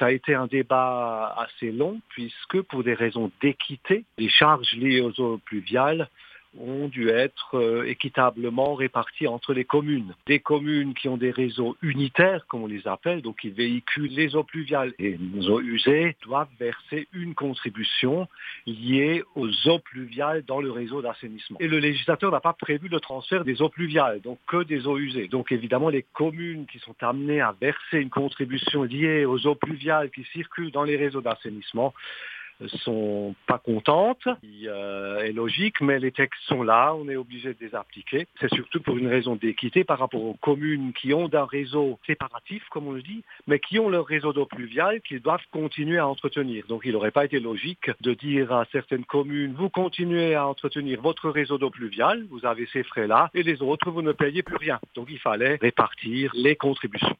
ça a été un débat assez long puisque pour des raisons d'équité, les charges liées aux eaux pluviales ont dû être euh, équitablement répartis entre les communes. Des communes qui ont des réseaux unitaires, comme on les appelle, donc qui véhiculent les eaux pluviales et les eaux usées, doivent verser une contribution liée aux eaux pluviales dans le réseau d'assainissement. Et le législateur n'a pas prévu le transfert des eaux pluviales, donc que des eaux usées. Donc évidemment, les communes qui sont amenées à verser une contribution liée aux eaux pluviales qui circulent dans les réseaux d'assainissement sont pas contentes, il euh, est logique, mais les textes sont là, on est obligé de les appliquer. C'est surtout pour une raison d'équité par rapport aux communes qui ont un réseau séparatif, comme on le dit, mais qui ont leur réseau d'eau pluviale qu'ils doivent continuer à entretenir. Donc il n'aurait pas été logique de dire à certaines communes, vous continuez à entretenir votre réseau d'eau pluviale, vous avez ces frais-là, et les autres, vous ne payez plus rien. Donc il fallait répartir les contributions.